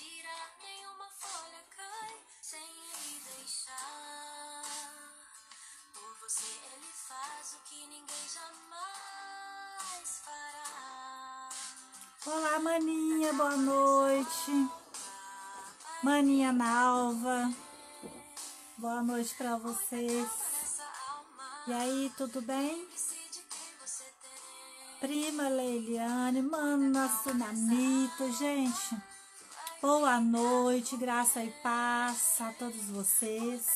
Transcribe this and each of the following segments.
girar. Nenhuma folha cai sem ele deixar. Por você ele faz o que ninguém jamais fará. Olá, maninha, boa noite. Maninha Nalva, boa noite pra vocês. E aí, tudo bem? Prima Leiliane, Mana Sunamito, gente. Boa noite, graça e paz a todos vocês.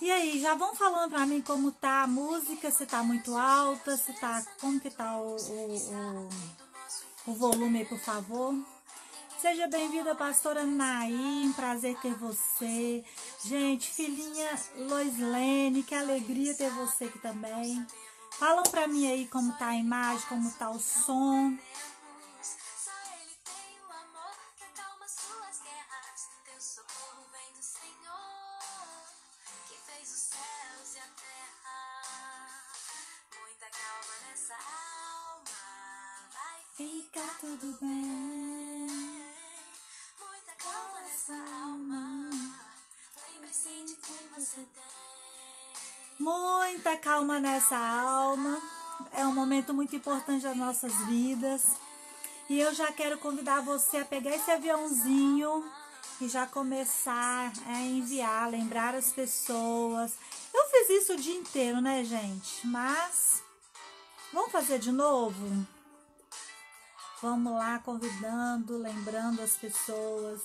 E aí, já vão falando pra mim como tá a música, se tá muito alta, se tá. Como que tá o, o, o, o volume aí, por favor. Seja bem-vinda, pastora Naim, prazer ter você. Gente, filhinha Loislene, que alegria ter você aqui também. Falam pra mim aí como tá a imagem, como tá o som. Momento muito importante das nossas vidas. E eu já quero convidar você a pegar esse aviãozinho e já começar a enviar, lembrar as pessoas. Eu fiz isso o dia inteiro, né, gente? Mas vamos fazer de novo? Vamos lá, convidando, lembrando as pessoas.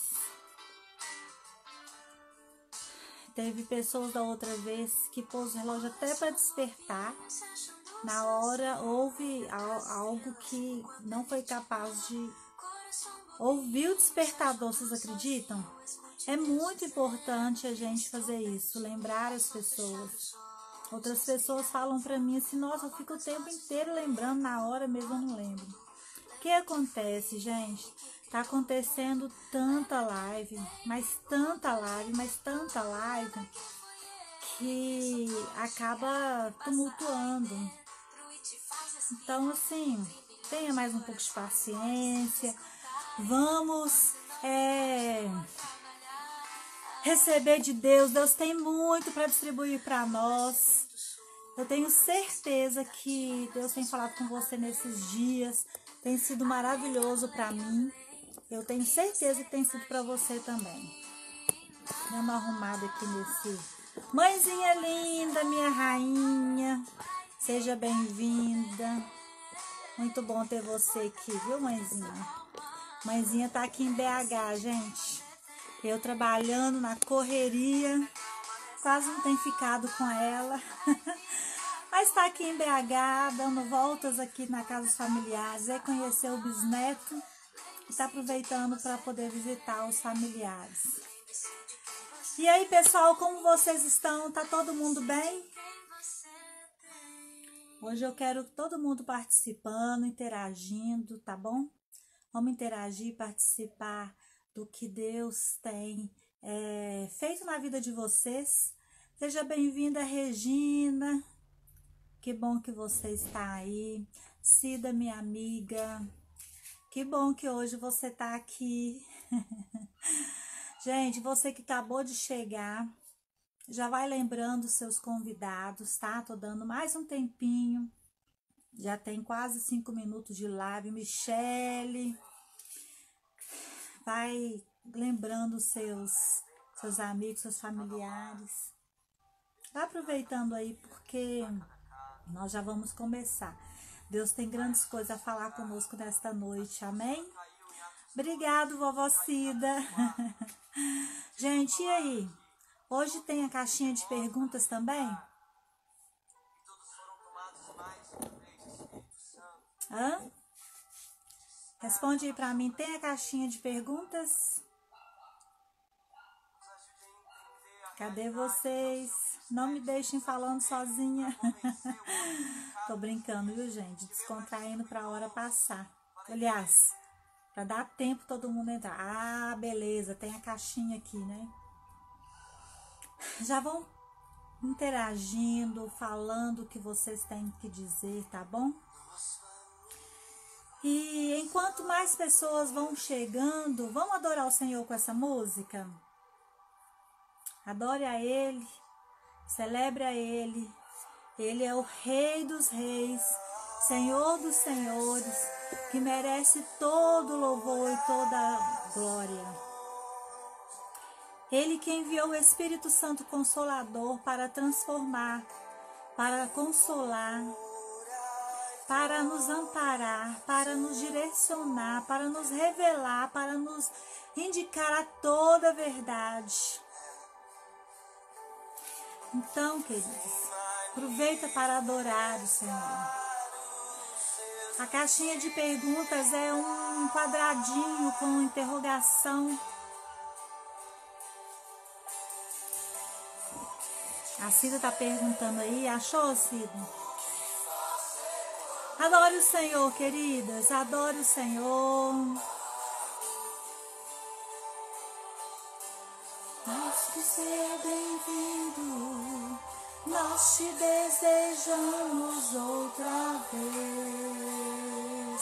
Teve pessoas da outra vez que pôs o relógio até para despertar. Na hora houve al- algo que não foi capaz de ouvir o despertador, vocês acreditam? É muito importante a gente fazer isso, lembrar as pessoas. Outras pessoas falam pra mim assim, nossa, eu fico o tempo inteiro lembrando, na hora mesmo eu não lembro. O que acontece, gente? Tá acontecendo tanta live, mas tanta live, mas tanta live, que acaba tumultuando. Então, assim, tenha mais um pouco de paciência. Vamos é, receber de Deus. Deus tem muito para distribuir para nós. Eu tenho certeza que Deus tem falado com você nesses dias. Tem sido maravilhoso para mim. Eu tenho certeza que tem sido para você também. Dá uma arrumada aqui nesse. Mãezinha linda, minha rainha. Seja bem-vinda. Muito bom ter você aqui, viu, mãezinha? Mãezinha tá aqui em BH, gente. Eu trabalhando na correria. Quase não tenho ficado com ela. Mas tá aqui em BH, dando voltas aqui na casa dos familiares. É conhecer o bisneto e tá aproveitando para poder visitar os familiares. E aí, pessoal, como vocês estão? Tá todo mundo bem? Hoje eu quero todo mundo participando, interagindo, tá bom? Vamos interagir, participar do que Deus tem é, feito na vida de vocês. Seja bem-vinda, Regina. Que bom que você está aí. Cida, minha amiga. Que bom que hoje você está aqui. Gente, você que acabou de chegar, já vai lembrando seus convidados, tá? Tô dando mais um tempinho. Já tem quase cinco minutos de live. Michele, vai lembrando seus, seus amigos, seus familiares. Vai aproveitando aí, porque nós já vamos começar. Deus tem grandes coisas a falar conosco nesta noite, amém? Obrigado, vovó Cida. Gente, e aí? Hoje tem a caixinha de perguntas também? Hã? Responde aí pra mim. Tem a caixinha de perguntas? Cadê vocês? Não me deixem falando sozinha. Tô brincando, viu, gente? Descontraindo pra hora passar. Aliás, pra dar tempo todo mundo entrar. Ah, beleza. Tem a caixinha aqui, né? Já vão interagindo, falando o que vocês têm que dizer, tá bom? E enquanto mais pessoas vão chegando, vamos adorar o Senhor com essa música? Adore a Ele, celebre a Ele. Ele é o Rei dos Reis, Senhor dos Senhores, que merece todo louvor e toda glória. Ele que enviou o Espírito Santo Consolador para transformar, para consolar, para nos amparar, para nos direcionar, para nos revelar, para nos indicar a toda a verdade. Então, queridos, aproveita para adorar o Senhor. A caixinha de perguntas é um quadradinho com interrogação. A Cida está perguntando aí, achou, Cida? Adore o Senhor, queridas. Adore o Senhor. Mas que ser bem-vindo. Nós te desejamos outra vez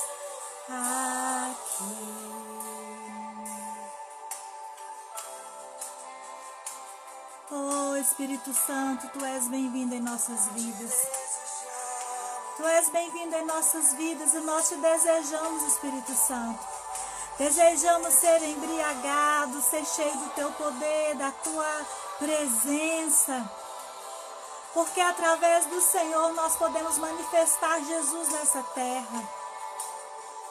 aqui. Oh Espírito Santo, tu és bem-vindo em nossas vidas. Tu és bem-vindo em nossas vidas e nós te desejamos, Espírito Santo. Desejamos ser embriagados, ser cheio do teu poder, da tua presença. Porque através do Senhor nós podemos manifestar Jesus nessa terra.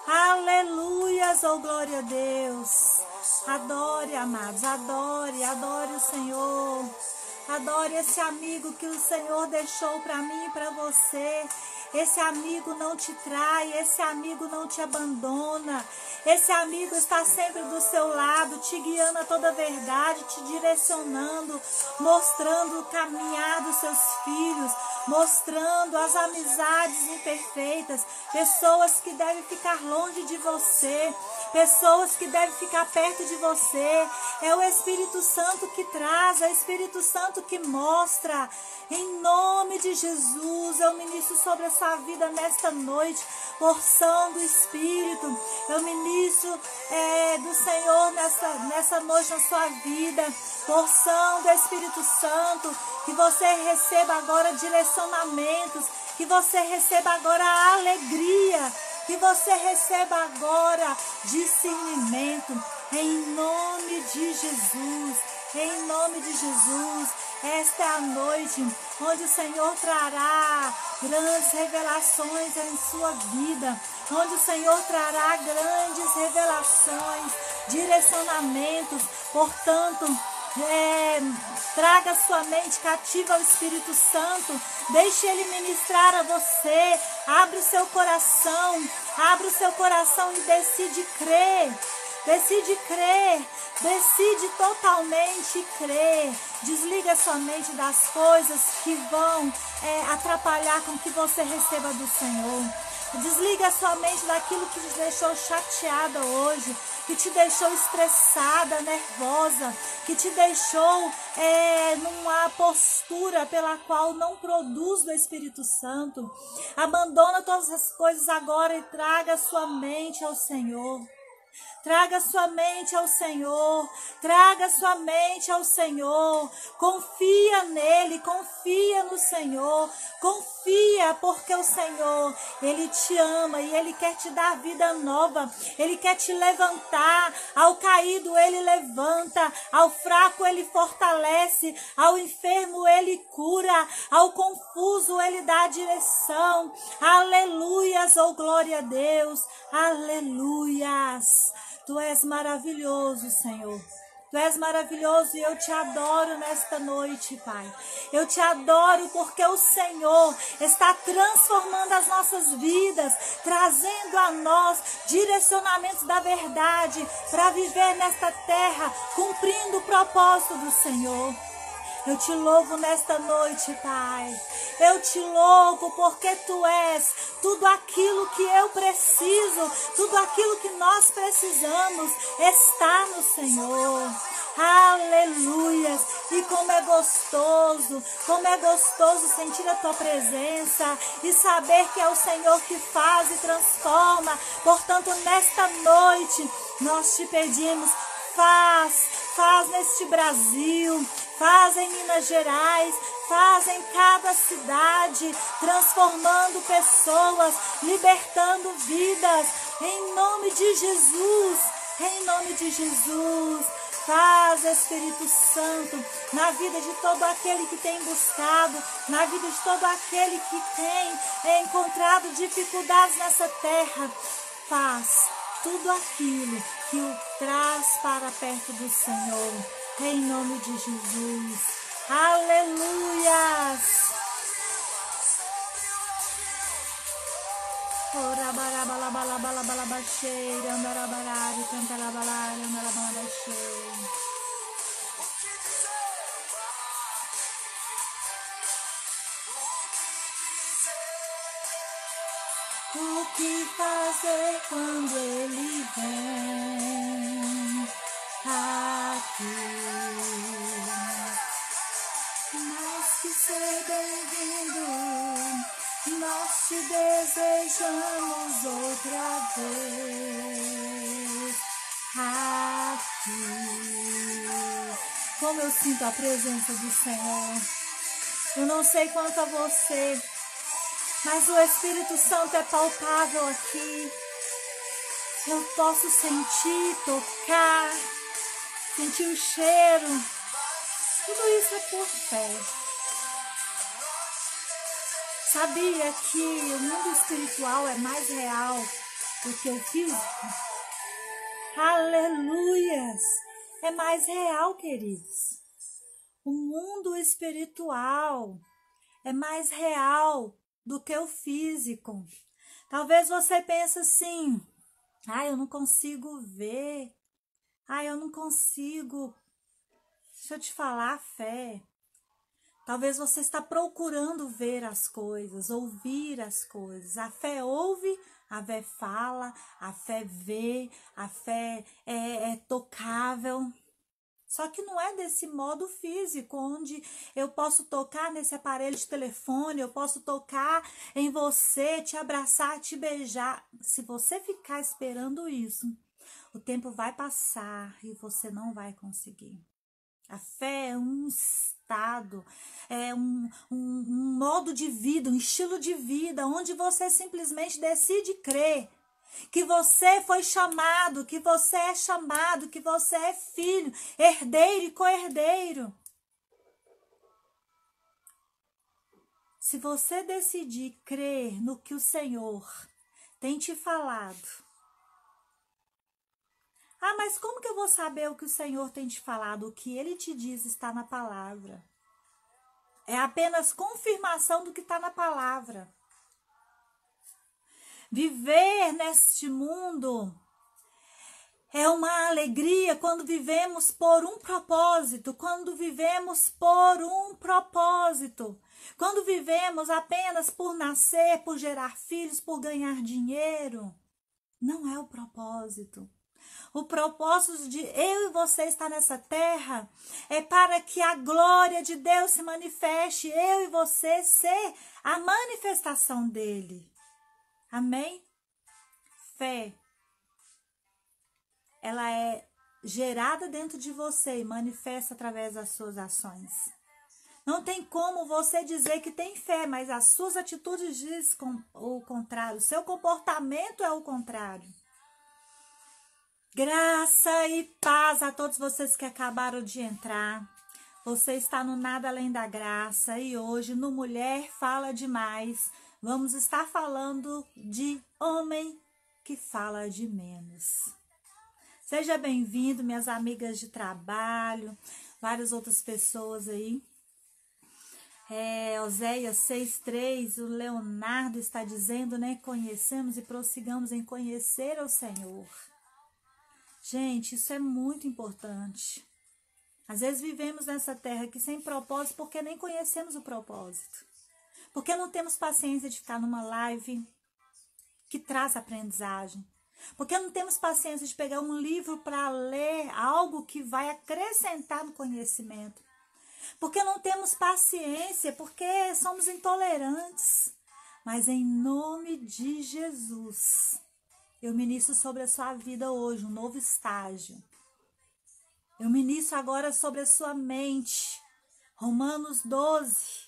Aleluias, oh glória a Deus. Adore, amados, adore, adore o Senhor. Adore esse amigo que o Senhor deixou para mim e para você. Esse amigo não te trai, esse amigo não te abandona. Esse amigo está sempre do seu lado, te guiando a toda a verdade, te direcionando, mostrando o caminhar dos seus filhos, mostrando as amizades imperfeitas, pessoas que devem ficar longe de você, pessoas que devem ficar perto de você. É o Espírito Santo que traz, é o Espírito Santo que mostra. Em nome de Jesus, eu ministro sobre essa vida nesta noite, porção do Espírito. Eu ministro é, do Senhor nessa, nessa noite na sua vida, porção do Espírito Santo. Que você receba agora direcionamentos, que você receba agora alegria, que você receba agora discernimento. Em nome de Jesus, em nome de Jesus. Esta é a noite onde o Senhor trará grandes revelações em sua vida, onde o Senhor trará grandes revelações, direcionamentos. Portanto, é, traga sua mente cativa ao Espírito Santo, deixe Ele ministrar a você, abre o seu coração, abre o seu coração e decide crer. Decide crer, decide totalmente crer. Desliga sua mente das coisas que vão é, atrapalhar com que você receba do Senhor. Desliga sua mente daquilo que te deixou chateada hoje, que te deixou estressada, nervosa, que te deixou é, numa postura pela qual não produz do Espírito Santo. Abandona todas as coisas agora e traga sua mente ao Senhor. Traga sua mente ao Senhor, traga sua mente ao Senhor. Confia nele, confia no Senhor. Confia porque o Senhor, ele te ama e ele quer te dar vida nova. Ele quer te levantar. Ao caído ele levanta, ao fraco ele fortalece, ao enfermo ele cura, ao confuso ele dá direção. Aleluias, oh glória a Deus. Aleluias. Tu és maravilhoso, Senhor. Tu és maravilhoso e eu te adoro nesta noite, Pai. Eu te adoro porque o Senhor está transformando as nossas vidas, trazendo a nós direcionamentos da verdade para viver nesta terra, cumprindo o propósito do Senhor. Eu te louvo nesta noite, Pai. Eu te louvo porque tu és tudo aquilo que eu preciso, tudo aquilo que nós precisamos está no Senhor. Aleluias! E como é gostoso, como é gostoso sentir a tua presença e saber que é o Senhor que faz e transforma. Portanto, nesta noite, nós te pedimos, faz, faz neste Brasil, faz em Minas Gerais, faz em cada cidade, transformando pessoas, libertando vidas, em nome de Jesus, em nome de Jesus. Faz, Espírito Santo, na vida de todo aquele que tem buscado, na vida de todo aquele que tem encontrado dificuldades nessa terra. Faz tudo aquilo que o traz para perto do Senhor, em nome de Jesus. Aleluias! Ora baraba la bala bala bala baixeira. O que fazer quando ele vem aqui? Te desejamos outra vez aqui. Como eu sinto a presença do Senhor. Eu não sei quanto a você. Mas o Espírito Santo é palpável aqui. Eu posso sentir, tocar, sentir o cheiro. Tudo isso é por fé. Sabia que o mundo espiritual é mais real do que o físico? Aleluias! É mais real, queridos. O mundo espiritual é mais real do que o físico. Talvez você pense assim: ah, eu não consigo ver. Ah, eu não consigo. Deixa eu te falar, fé. Talvez você está procurando ver as coisas, ouvir as coisas. A fé ouve, a fé fala, a fé vê, a fé é, é tocável. Só que não é desse modo físico, onde eu posso tocar nesse aparelho de telefone, eu posso tocar em você, te abraçar, te beijar. Se você ficar esperando isso, o tempo vai passar e você não vai conseguir. A fé é um estado, é um, um, um modo de vida, um estilo de vida, onde você simplesmente decide crer que você foi chamado, que você é chamado, que você é filho, herdeiro e co-herdeiro. Se você decidir crer no que o Senhor tem te falado, ah, mas como que eu vou saber o que o Senhor tem te falado? O que ele te diz está na palavra. É apenas confirmação do que está na palavra. Viver neste mundo é uma alegria quando vivemos por um propósito, quando vivemos por um propósito. Quando vivemos apenas por nascer, por gerar filhos, por ganhar dinheiro, não é o propósito. O propósito de eu e você estar nessa terra é para que a glória de Deus se manifeste, eu e você ser a manifestação dele. Amém? Fé. Ela é gerada dentro de você e manifesta através das suas ações. Não tem como você dizer que tem fé, mas as suas atitudes dizem o contrário. O seu comportamento é o contrário. Graça e paz a todos vocês que acabaram de entrar. Você está no Nada Além da Graça e hoje no Mulher Fala Demais vamos estar falando de homem que fala de menos. Seja bem-vindo, minhas amigas de trabalho, várias outras pessoas aí. É, Oséias 6,3, o Leonardo está dizendo, né? Conhecemos e prossigamos em conhecer o Senhor. Gente, isso é muito importante. Às vezes vivemos nessa terra aqui sem propósito porque nem conhecemos o propósito. Porque não temos paciência de ficar numa live que traz aprendizagem. Porque não temos paciência de pegar um livro para ler algo que vai acrescentar no conhecimento. Porque não temos paciência, porque somos intolerantes. Mas em nome de Jesus, eu ministro sobre a sua vida hoje um novo estágio. Eu ministro agora sobre a sua mente. Romanos 12.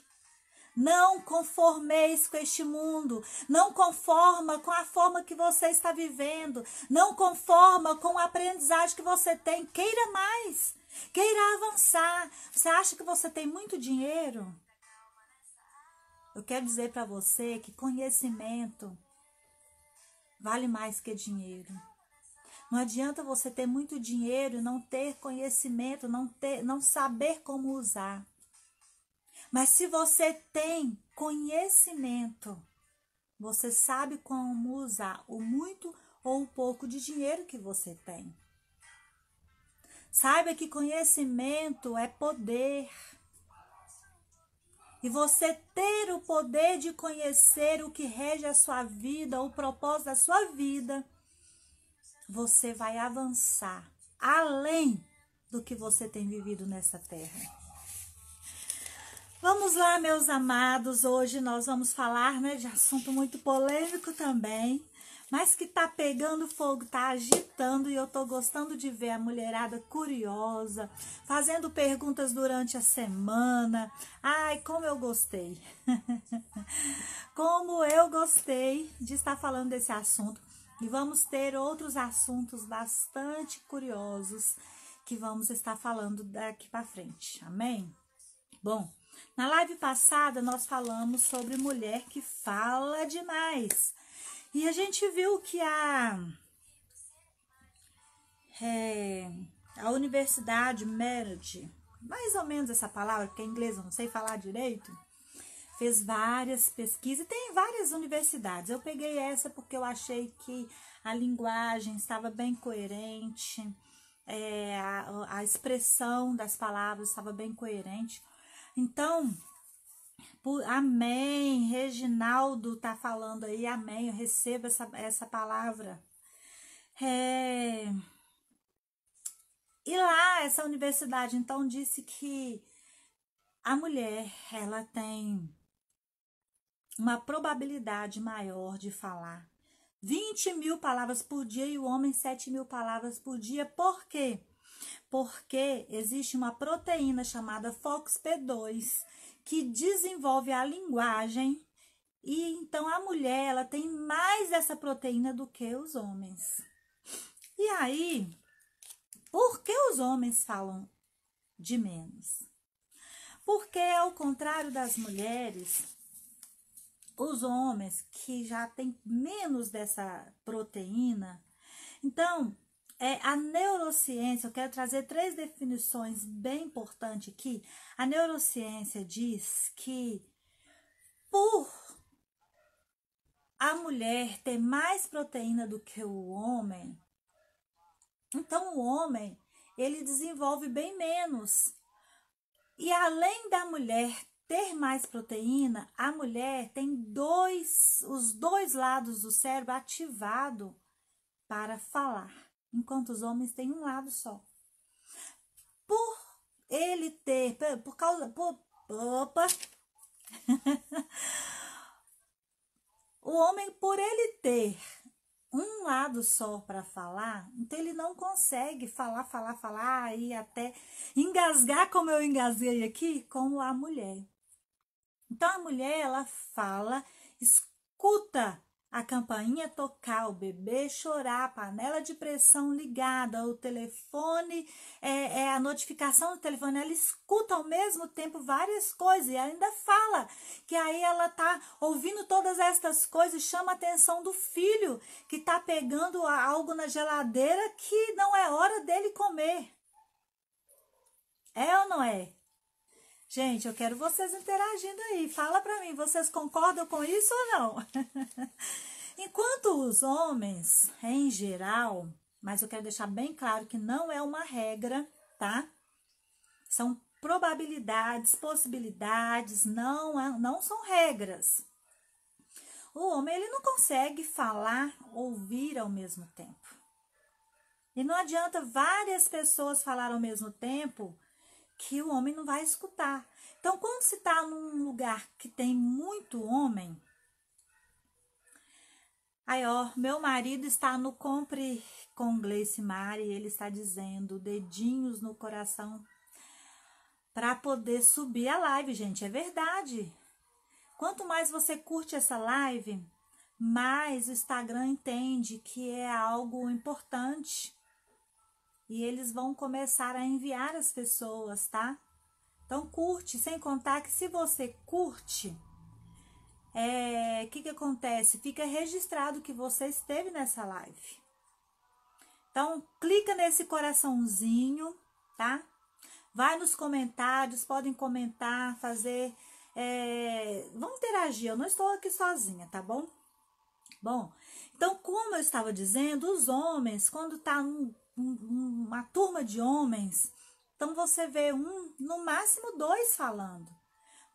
Não conformeis com este mundo, não conforma com a forma que você está vivendo, não conforma com a aprendizagem que você tem. Queira mais, queira avançar. Você acha que você tem muito dinheiro? Eu quero dizer para você que conhecimento vale mais que dinheiro. Não adianta você ter muito dinheiro e não ter conhecimento, não ter, não saber como usar. Mas se você tem conhecimento, você sabe como usar o muito ou o pouco de dinheiro que você tem. Saiba que conhecimento é poder. E você ter o poder de conhecer o que rege a sua vida, o propósito da sua vida, você vai avançar além do que você tem vivido nessa terra. Vamos lá, meus amados. Hoje nós vamos falar né, de assunto muito polêmico também, mas que tá pegando fogo, tá agitando e eu tô gostando de ver a mulherada curiosa, fazendo perguntas durante a semana. Ai, como eu gostei! como eu gostei de estar falando desse assunto. E vamos ter outros assuntos bastante curiosos que vamos estar falando daqui para frente. Amém? Bom, na live passada, nós falamos sobre mulher que fala demais. E a gente viu que a, é, a Universidade Merit, mais ou menos essa palavra, porque em inglês eu não sei falar direito, fez várias pesquisas. Tem várias universidades. Eu peguei essa porque eu achei que a linguagem estava bem coerente, é, a, a expressão das palavras estava bem coerente. Então, amém. Reginaldo tá falando aí, amém. Eu recebo essa, essa palavra. É, e lá, essa universidade, então, disse que a mulher, ela tem uma probabilidade maior de falar 20 mil palavras por dia e o homem 7 mil palavras por dia. Por quê? porque existe uma proteína chamada FOXP2 que desenvolve a linguagem e então a mulher ela tem mais essa proteína do que os homens. E aí, por que os homens falam de menos? Porque ao contrário das mulheres, os homens que já têm menos dessa proteína, então é, a neurociência, eu quero trazer três definições bem importantes aqui. A neurociência diz que por a mulher ter mais proteína do que o homem, então o homem ele desenvolve bem menos. E além da mulher ter mais proteína, a mulher tem dois, os dois lados do cérebro ativado para falar enquanto os homens têm um lado só. Por ele ter, por causa, por, opa, o homem, por ele ter um lado só para falar, então ele não consegue falar, falar, falar e até engasgar como eu engasguei aqui, como a mulher. Então a mulher ela fala, escuta a campainha tocar, o bebê chorar, a panela de pressão ligada, o telefone, é, é, a notificação do telefone, ela escuta ao mesmo tempo várias coisas e ainda fala que aí ela tá ouvindo todas estas coisas, chama a atenção do filho que tá pegando algo na geladeira que não é hora dele comer. É ou não é? Gente, eu quero vocês interagindo aí. Fala para mim, vocês concordam com isso ou não? Enquanto os homens, em geral, mas eu quero deixar bem claro que não é uma regra, tá? São probabilidades, possibilidades, não, não são regras. O homem ele não consegue falar, ouvir ao mesmo tempo. E não adianta várias pessoas falar ao mesmo tempo que o homem não vai escutar. Então, quando se está num lugar que tem muito homem, aí ó, meu marido está no compre com Gleice Mari, ele está dizendo dedinhos no coração para poder subir a live, gente, é verdade. Quanto mais você curte essa live, mais o Instagram entende que é algo importante. E eles vão começar a enviar as pessoas, tá? Então curte, sem contar que se você curte, o é, que, que acontece? Fica registrado que você esteve nessa live. Então, clica nesse coraçãozinho, tá? Vai nos comentários, podem comentar, fazer. É, vamos interagir, eu não estou aqui sozinha, tá bom? Bom, então, como eu estava dizendo, os homens, quando tá um, uma turma de homens, então você vê um, no máximo dois falando.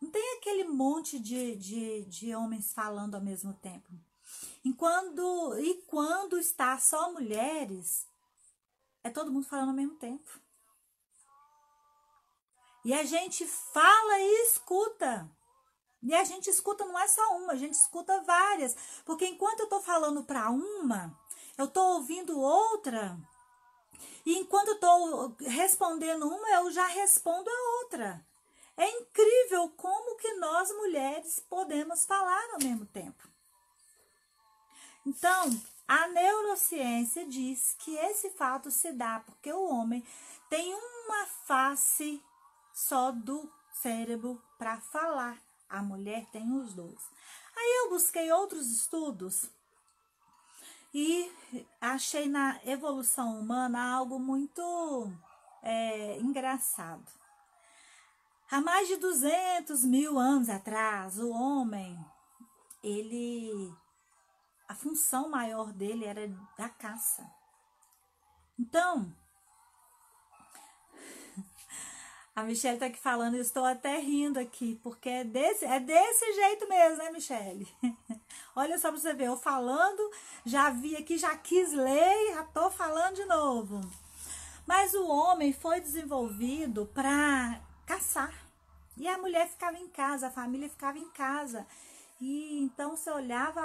Não tem aquele monte de, de, de homens falando ao mesmo tempo. Enquanto, e quando está só mulheres, é todo mundo falando ao mesmo tempo. E a gente fala e escuta. E a gente escuta não é só uma, a gente escuta várias. Porque enquanto eu estou falando para uma, eu estou ouvindo outra. E enquanto estou respondendo uma, eu já respondo a outra. É incrível como que nós mulheres podemos falar ao mesmo tempo. Então, a neurociência diz que esse fato se dá porque o homem tem uma face só do cérebro para falar. A mulher tem os dois. Aí eu busquei outros estudos e achei na evolução humana algo muito é, engraçado. Há mais de 200 mil anos atrás, o homem, ele, a função maior dele era da caça. Então, A Michelle tá aqui falando, estou até rindo aqui, porque é desse, é desse jeito mesmo, né, Michelle? Olha só para você ver, eu falando, já vi aqui, já quis ler, já tô falando de novo. Mas o homem foi desenvolvido para caçar. E a mulher ficava em casa, a família ficava em casa. E então você olhava,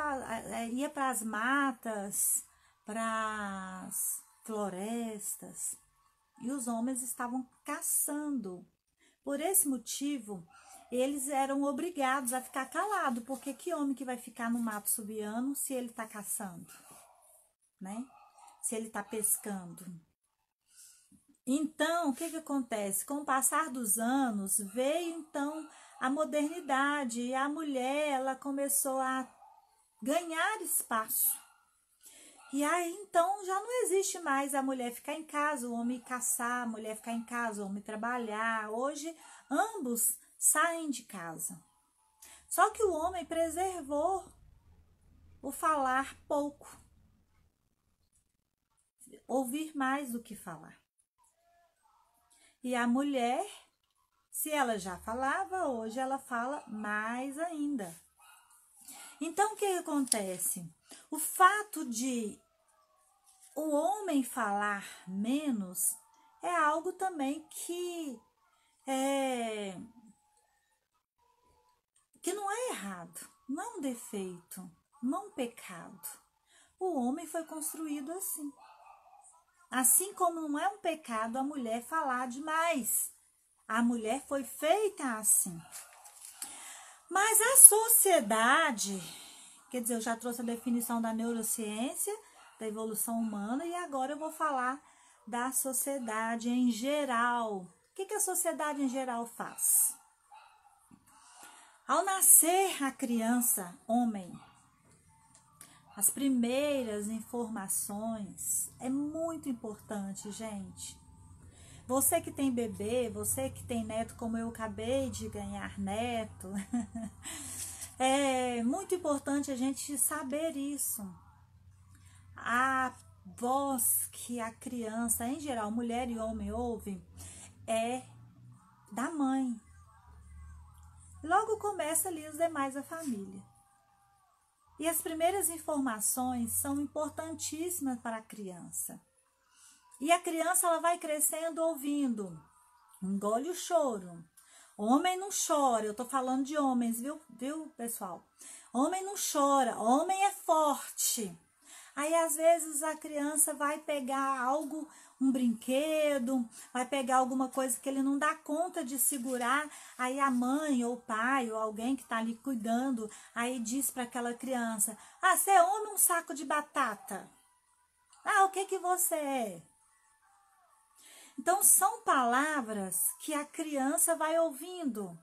ia para as matas, para as florestas, e os homens estavam caçando. Por esse motivo, eles eram obrigados a ficar calados, porque que homem que vai ficar no mato subiano se ele está caçando, né? Se ele está pescando. Então, o que que acontece? Com o passar dos anos, veio então a modernidade e a mulher, ela começou a ganhar espaço e aí então já não existe mais a mulher ficar em casa, o homem caçar, a mulher ficar em casa, o homem trabalhar. Hoje ambos saem de casa. Só que o homem preservou o falar pouco. Ouvir mais do que falar. E a mulher, se ela já falava, hoje ela fala mais ainda. Então o que acontece? O fato de o homem falar menos é algo também que é, que não é errado, não é um defeito, não é um pecado. O homem foi construído assim. Assim como não é um pecado a mulher falar demais. A mulher foi feita assim. Mas a sociedade Quer dizer, eu já trouxe a definição da neurociência, da evolução humana, e agora eu vou falar da sociedade em geral. O que, que a sociedade em geral faz? Ao nascer a criança, homem, as primeiras informações é muito importante, gente. Você que tem bebê, você que tem neto, como eu acabei de ganhar neto, É muito importante a gente saber isso. A voz que a criança, em geral, mulher e homem ouve, é da mãe. Logo começa ali os demais a família. E as primeiras informações são importantíssimas para a criança. E a criança ela vai crescendo ouvindo. Engole o choro. Homem não chora. Eu tô falando de homens, viu, viu, pessoal? Homem não chora. Homem é forte. Aí às vezes a criança vai pegar algo, um brinquedo, vai pegar alguma coisa que ele não dá conta de segurar. Aí a mãe ou o pai ou alguém que está ali cuidando, aí diz para aquela criança: "Ah, você é homem um saco de batata?" "Ah, o que que você é?" Então são palavras que a criança vai ouvindo.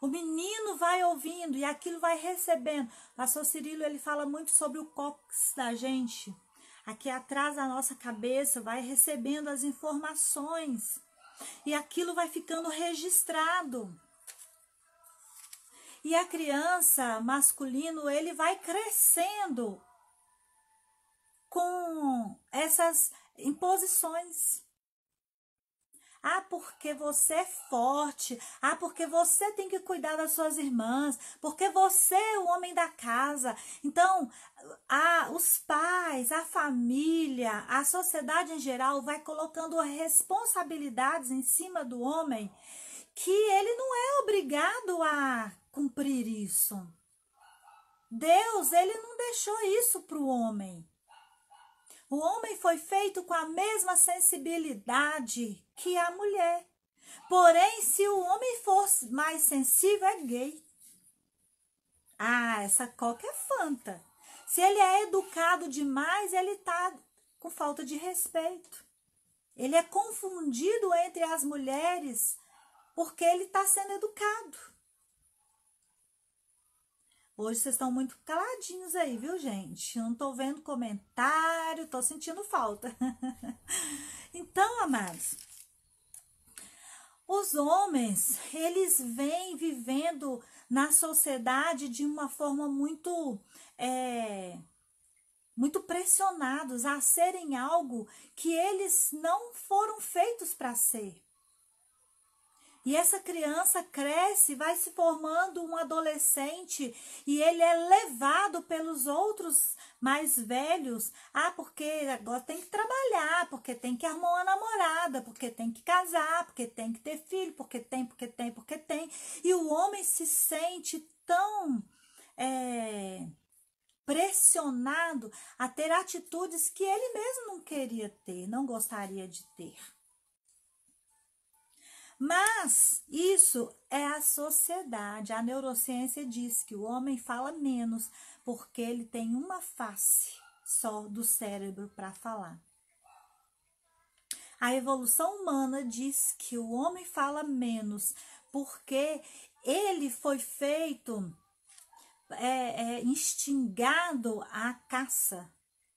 O menino vai ouvindo e aquilo vai recebendo. Pastor Cirilo, ele fala muito sobre o cóccix da gente. Aqui atrás da nossa cabeça vai recebendo as informações. E aquilo vai ficando registrado. E a criança masculino, ele vai crescendo com essas imposições. Ah, porque você é forte. Ah, porque você tem que cuidar das suas irmãs. Porque você é o homem da casa. Então, a, os pais, a família, a sociedade em geral vai colocando responsabilidades em cima do homem que ele não é obrigado a cumprir isso. Deus, ele não deixou isso para o homem. O homem foi feito com a mesma sensibilidade que a mulher. Porém, se o homem fosse mais sensível, é gay. Ah, essa coca é fanta. Se ele é educado demais, ele está com falta de respeito. Ele é confundido entre as mulheres porque ele está sendo educado. Hoje vocês estão muito caladinhos aí, viu, gente? Eu não tô vendo comentário, tô sentindo falta. então, amados, os homens, eles vêm vivendo na sociedade de uma forma muito é, muito pressionados a serem algo que eles não foram feitos para ser. E essa criança cresce, vai se formando um adolescente e ele é levado pelos outros mais velhos. Ah, porque agora tem que trabalhar, porque tem que arrumar uma namorada, porque tem que casar, porque tem que ter filho, porque tem, porque tem, porque tem. E o homem se sente tão é, pressionado a ter atitudes que ele mesmo não queria ter, não gostaria de ter. Mas isso é a sociedade. A neurociência diz que o homem fala menos porque ele tem uma face só do cérebro para falar. A evolução humana diz que o homem fala menos porque ele foi feito é, é, instigado à caça.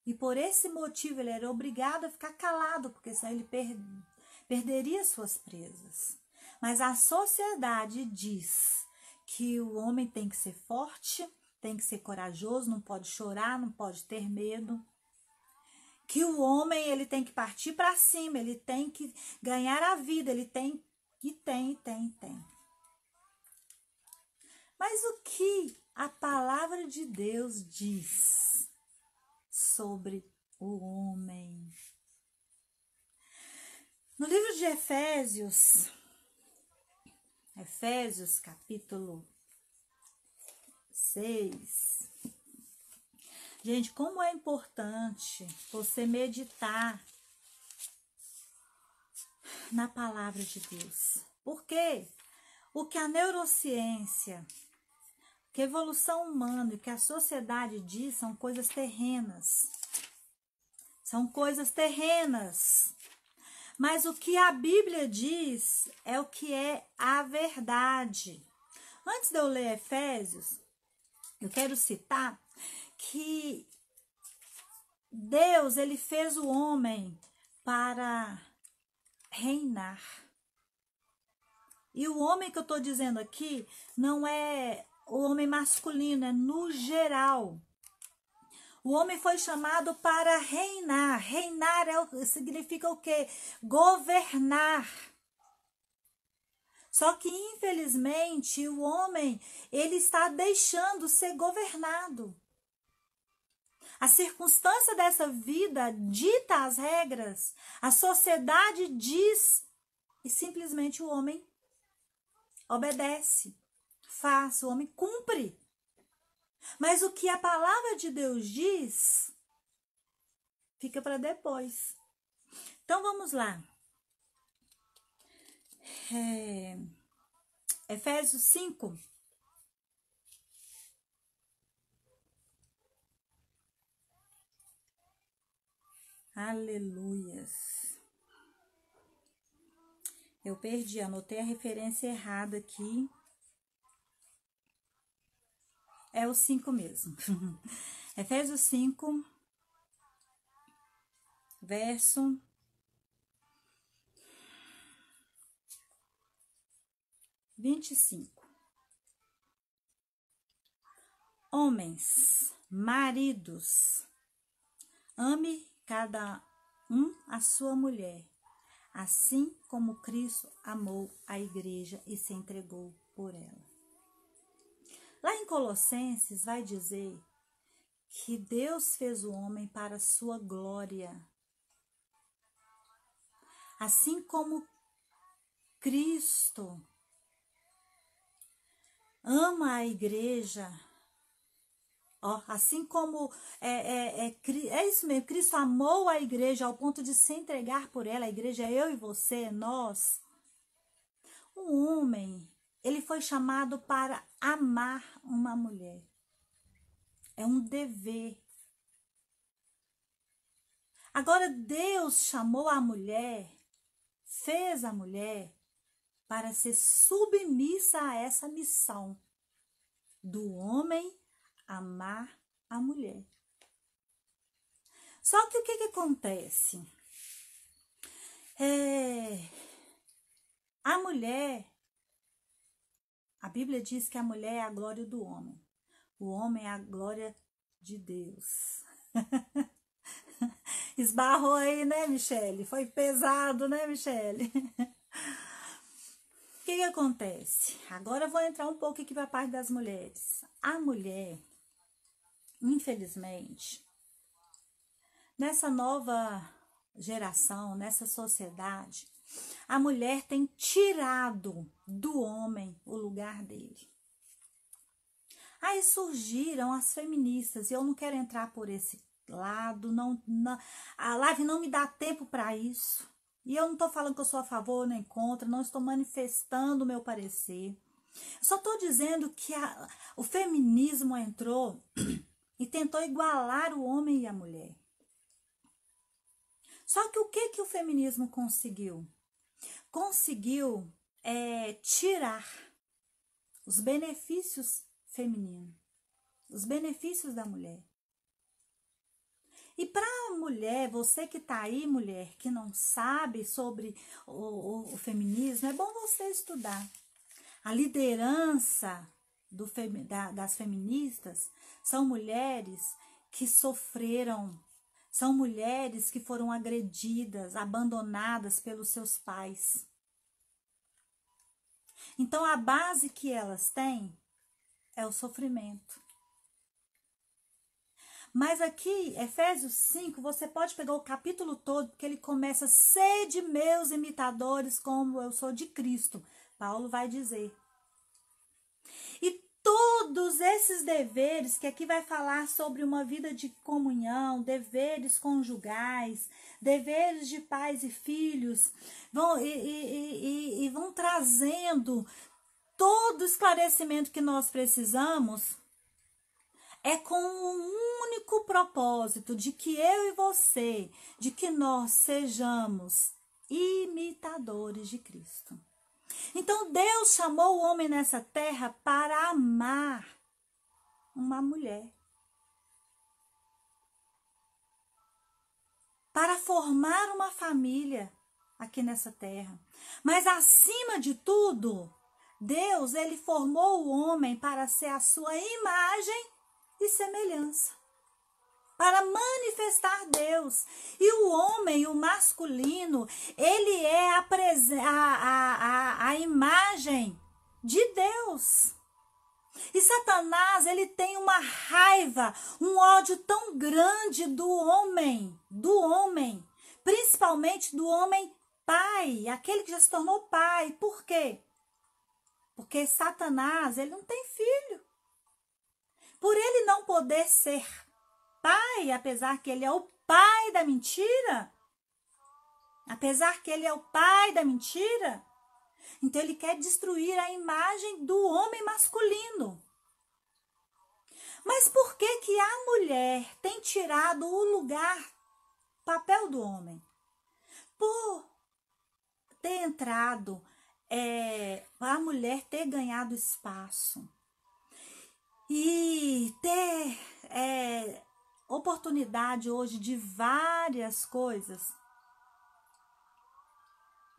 E por esse motivo ele era obrigado a ficar calado, porque senão ele perde perderia suas presas. Mas a sociedade diz que o homem tem que ser forte, tem que ser corajoso, não pode chorar, não pode ter medo. Que o homem ele tem que partir para cima, ele tem que ganhar a vida, ele tem e tem, tem, tem. Mas o que a palavra de Deus diz sobre o homem? No livro de Efésios, Efésios capítulo 6. Gente, como é importante você meditar na palavra de Deus. Porque o que a neurociência, que a evolução humana e que a sociedade diz são coisas terrenas. São coisas terrenas. Mas o que a Bíblia diz é o que é a verdade. Antes de eu ler Efésios, eu quero citar que Deus, ele fez o homem para reinar. E o homem que eu estou dizendo aqui não é o homem masculino, é no geral. O homem foi chamado para reinar. Reinar é, significa o quê? Governar. Só que infelizmente o homem, ele está deixando ser governado. A circunstância dessa vida dita as regras, a sociedade diz e simplesmente o homem obedece, faz, o homem cumpre. Mas o que a palavra de Deus diz fica para depois. Então vamos lá. É, Efésios 5. Aleluias. Eu perdi, anotei a referência errada aqui. É o 5 mesmo. Efésios 5, verso vinte e cinco. Homens, maridos, ame cada um a sua mulher, assim como Cristo amou a igreja e se entregou por ela. Lá em Colossenses vai dizer que Deus fez o homem para sua glória. Assim como Cristo ama a igreja, ó, assim como é, é, é, é, isso mesmo, Cristo amou a igreja ao ponto de se entregar por ela, a igreja é eu e você, nós. Um homem, ele foi chamado para amar uma mulher. É um dever. Agora, Deus chamou a mulher, fez a mulher para ser submissa a essa missão do homem amar a mulher. Só que o que, que acontece? É, a mulher, a Bíblia diz que a mulher é a glória do homem, o homem é a glória de Deus. Esbarrou aí, né, Michele? Foi pesado, né, Michele? O que, que acontece? Agora eu vou entrar um pouco aqui para a parte das mulheres. A mulher, infelizmente, nessa nova geração, nessa sociedade, a mulher tem tirado do homem o lugar dele. Aí surgiram as feministas, e eu não quero entrar por esse lado, não, não a live não me dá tempo para isso. E eu não estou falando que eu sou a favor nem contra, não estou manifestando o meu parecer. Só estou dizendo que a, o feminismo entrou e tentou igualar o homem e a mulher. Só que o que, que o feminismo conseguiu? Conseguiu é, tirar os benefícios femininos, os benefícios da mulher. E para a mulher, você que está aí, mulher, que não sabe sobre o, o, o, feminismo, é bom você estudar. A liderança do, da, das feministas são mulheres que sofreram, são mulheres que foram agredidas, abandonadas pelos seus pais. Então a base que elas têm é o sofrimento. Mas aqui, Efésios 5, você pode pegar o capítulo todo, porque ele começa: sede meus imitadores, como eu sou de Cristo. Paulo vai dizer. E todos esses deveres, que aqui vai falar sobre uma vida de comunhão, deveres conjugais, deveres de pais e filhos, vão, e, e, e, e vão trazendo todo o esclarecimento que nós precisamos é com um único propósito de que eu e você, de que nós sejamos imitadores de Cristo. Então Deus chamou o homem nessa terra para amar uma mulher. Para formar uma família aqui nessa terra. Mas acima de tudo, Deus, ele formou o homem para ser a sua imagem e semelhança para manifestar Deus. E o homem, o masculino, ele é a, a, a, a imagem de Deus. E Satanás, ele tem uma raiva, um ódio tão grande do homem, do homem, principalmente do homem pai, aquele que já se tornou pai. Por quê? Porque Satanás, ele não tem filho. Por ele não poder ser pai, apesar que ele é o pai da mentira, apesar que ele é o pai da mentira, então ele quer destruir a imagem do homem masculino. Mas por que que a mulher tem tirado o lugar, papel do homem? Por ter entrado, é, a mulher ter ganhado espaço e ter é, oportunidade hoje de várias coisas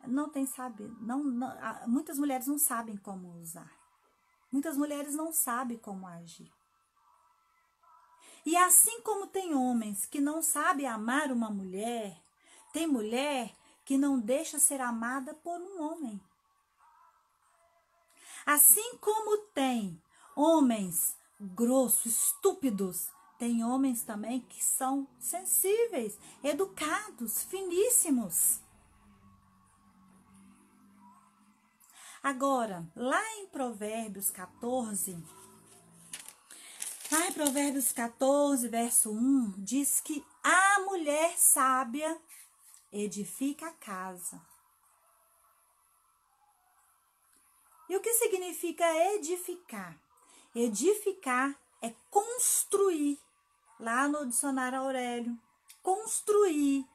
não tem saber, não, não, muitas mulheres não sabem como usar. Muitas mulheres não sabem como agir. E assim como tem homens que não sabem amar uma mulher, tem mulher que não deixa ser amada por um homem. Assim como tem homens grossos, estúpidos, tem homens também que são sensíveis, educados, finíssimos. Agora, lá em Provérbios 14, lá em Provérbios 14, verso 1, diz que a mulher sábia edifica a casa. E o que significa edificar? Edificar é construir, lá no dicionário Aurélio, construir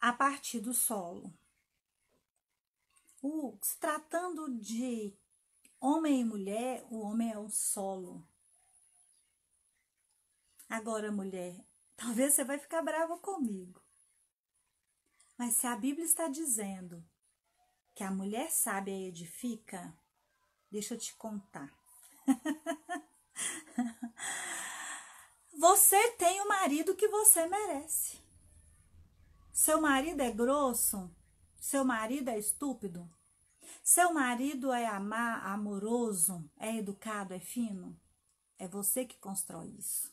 a partir do solo. O, se tratando de homem e mulher, o homem é o solo. Agora, mulher, talvez você vai ficar brava comigo. Mas se a Bíblia está dizendo que a mulher sábia edifica, deixa eu te contar. você tem o marido que você merece. Seu marido é grosso, seu marido é estúpido? Seu marido é amar, amoroso, é educado, é fino? É você que constrói isso.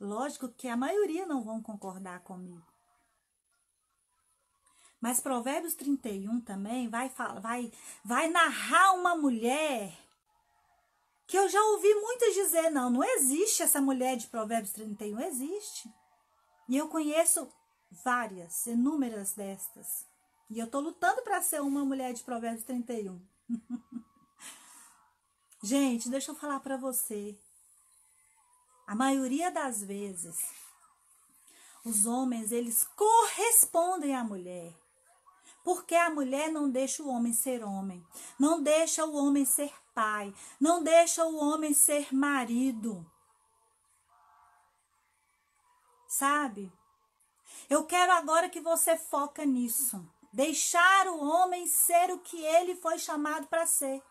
Lógico que a maioria não vão concordar comigo. Mas Provérbios 31 também vai, vai, vai narrar uma mulher que eu já ouvi muitas dizer: não, não existe essa mulher de Provérbios 31, existe. E eu conheço várias, inúmeras destas. E eu tô lutando para ser uma mulher de Provérbios 31. Gente, deixa eu falar para você. A maioria das vezes, os homens, eles correspondem à mulher. Porque a mulher não deixa o homem ser homem, não deixa o homem ser pai, não deixa o homem ser marido. Sabe? Eu quero agora que você foca nisso. Deixar o homem ser o que ele foi chamado para ser.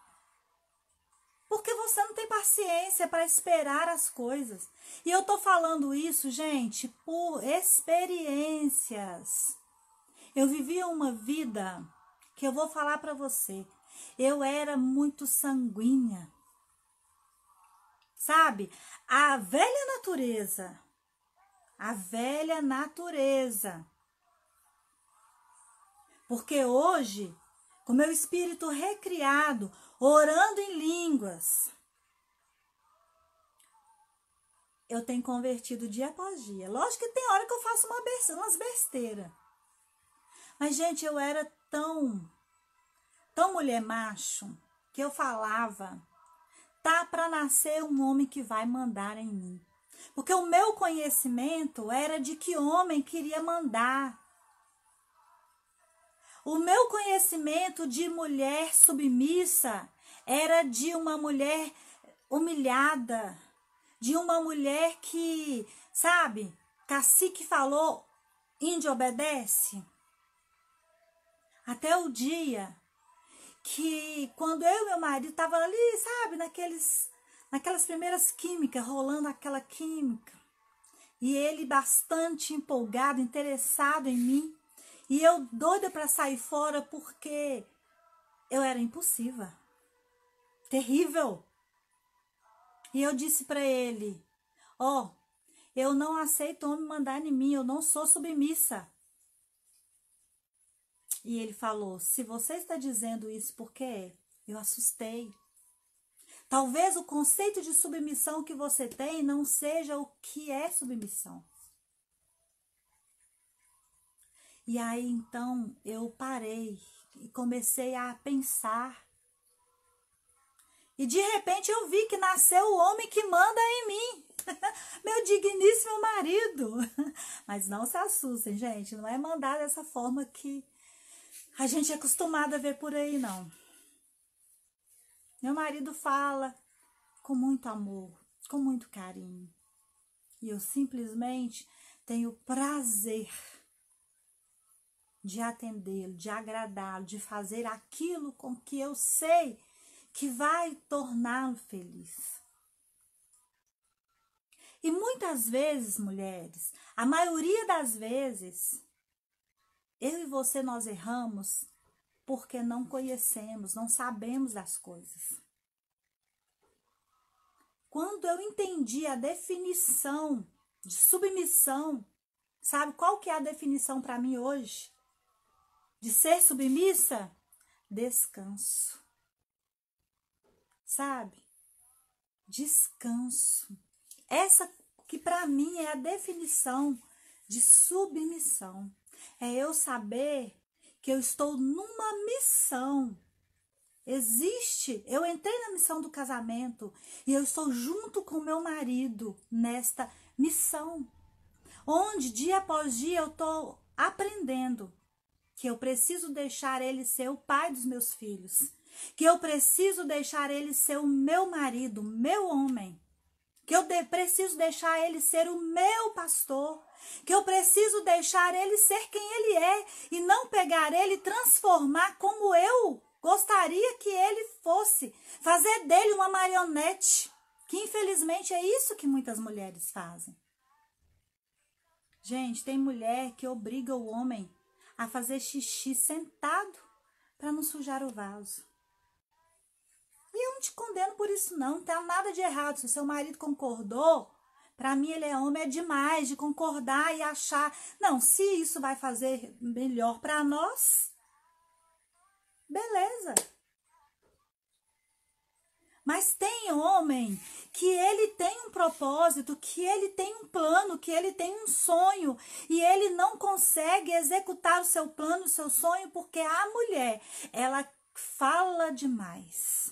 Porque você não tem paciência para esperar as coisas. E eu tô falando isso, gente, por experiências. Eu vivia uma vida que eu vou falar para você. Eu era muito sanguínea. Sabe? A velha natureza a velha natureza. Porque hoje, com meu espírito recriado, orando em línguas, eu tenho convertido dia após dia. Lógico que tem hora que eu faço uma umas besteiras. Mas, gente, eu era tão, tão mulher macho, que eu falava, tá para nascer um homem que vai mandar em mim. Porque o meu conhecimento era de que homem queria mandar. O meu conhecimento de mulher submissa era de uma mulher humilhada, de uma mulher que, sabe, cacique falou, índio obedece. Até o dia que, quando eu e meu marido estavam ali, sabe, naqueles naquelas primeiras químicas, rolando aquela química. e ele bastante empolgado, interessado em mim, e eu doida para sair fora porque eu era impulsiva. Terrível. E eu disse para ele: Ó, oh, eu não aceito homem mandar em mim, eu não sou submissa. E ele falou: Se você está dizendo isso, por quê? Eu assustei. Talvez o conceito de submissão que você tem não seja o que é submissão. E aí então eu parei e comecei a pensar. E de repente eu vi que nasceu o homem que manda em mim. Meu digníssimo marido. Mas não se assustem, gente. Não é mandar dessa forma que a gente é acostumado a ver por aí, não. Meu marido fala com muito amor, com muito carinho. E eu simplesmente tenho prazer de atendê-lo, de agradá-lo, de fazer aquilo com que eu sei que vai torná-lo feliz. E muitas vezes, mulheres, a maioria das vezes, eu e você nós erramos porque não conhecemos, não sabemos das coisas. Quando eu entendi a definição de submissão, sabe qual que é a definição para mim hoje? De ser submissa? Descanso. Sabe? Descanso. Essa que para mim é a definição de submissão. É eu saber que eu estou numa missão. Existe, eu entrei na missão do casamento e eu estou junto com meu marido nesta missão, onde dia após dia eu estou aprendendo que eu preciso deixar ele ser o pai dos meus filhos, que eu preciso deixar ele ser o meu marido, meu homem, que eu de, preciso deixar ele ser o meu pastor, que eu preciso deixar ele ser quem ele é e não pegar ele e transformar como eu gostaria que ele fosse, fazer dele uma marionete, que infelizmente é isso que muitas mulheres fazem. Gente, tem mulher que obriga o homem a fazer xixi sentado para não sujar o vaso. E eu não te condeno por isso, não. Não tem nada de errado. Se seu marido concordou, para mim ele é homem, é demais de concordar e achar. Não, se isso vai fazer melhor para nós, beleza. Mas tem homem que ele tem um propósito, que ele tem um plano, que ele tem um sonho e ele não consegue executar o seu plano, o seu sonho, porque a mulher, ela fala demais.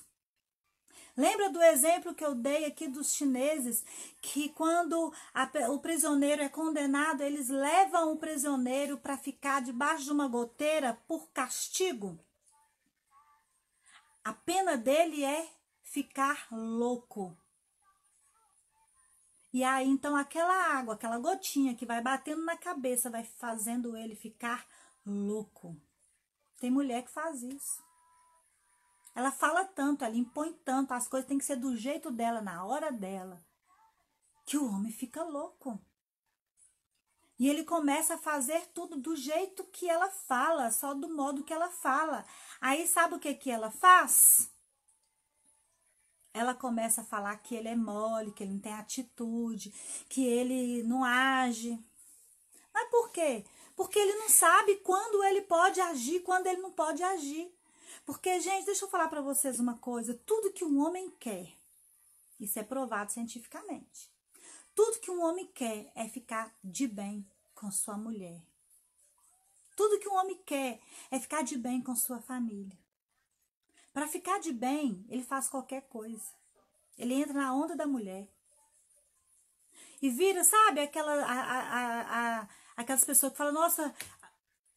Lembra do exemplo que eu dei aqui dos chineses, que quando a, o prisioneiro é condenado, eles levam o prisioneiro para ficar debaixo de uma goteira por castigo? A pena dele é ficar louco. E aí, então, aquela água, aquela gotinha que vai batendo na cabeça, vai fazendo ele ficar louco. Tem mulher que faz isso. Ela fala tanto, ela impõe tanto, as coisas têm que ser do jeito dela, na hora dela, que o homem fica louco. E ele começa a fazer tudo do jeito que ela fala, só do modo que ela fala. Aí sabe o que que ela faz? Ela começa a falar que ele é mole, que ele não tem atitude, que ele não age. Mas por quê? Porque ele não sabe quando ele pode agir, quando ele não pode agir. Porque, gente, deixa eu falar para vocês uma coisa: tudo que um homem quer, isso é provado cientificamente. Tudo que um homem quer é ficar de bem com sua mulher. Tudo que um homem quer é ficar de bem com sua família. Para ficar de bem, ele faz qualquer coisa. Ele entra na onda da mulher. E vira, sabe, aquela, a, a, a, aquelas pessoas que falam: nossa,